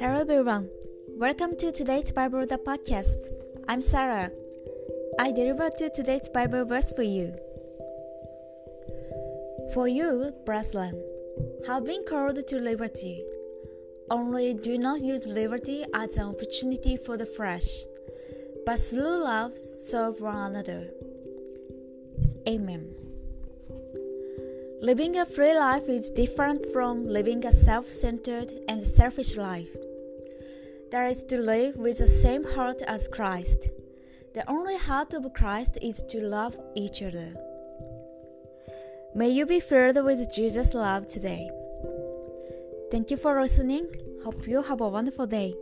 Hello everyone. Welcome to today's Bible the podcast. I'm Sarah. I deliver to today's Bible verse for you. For you, brethren, have been called to liberty. Only do not use liberty as an opportunity for the flesh, but through love serve one another. Amen. Living a free life is different from living a self centered and selfish life. There is to live with the same heart as Christ. The only heart of Christ is to love each other. May you be filled with Jesus' love today. Thank you for listening. Hope you have a wonderful day.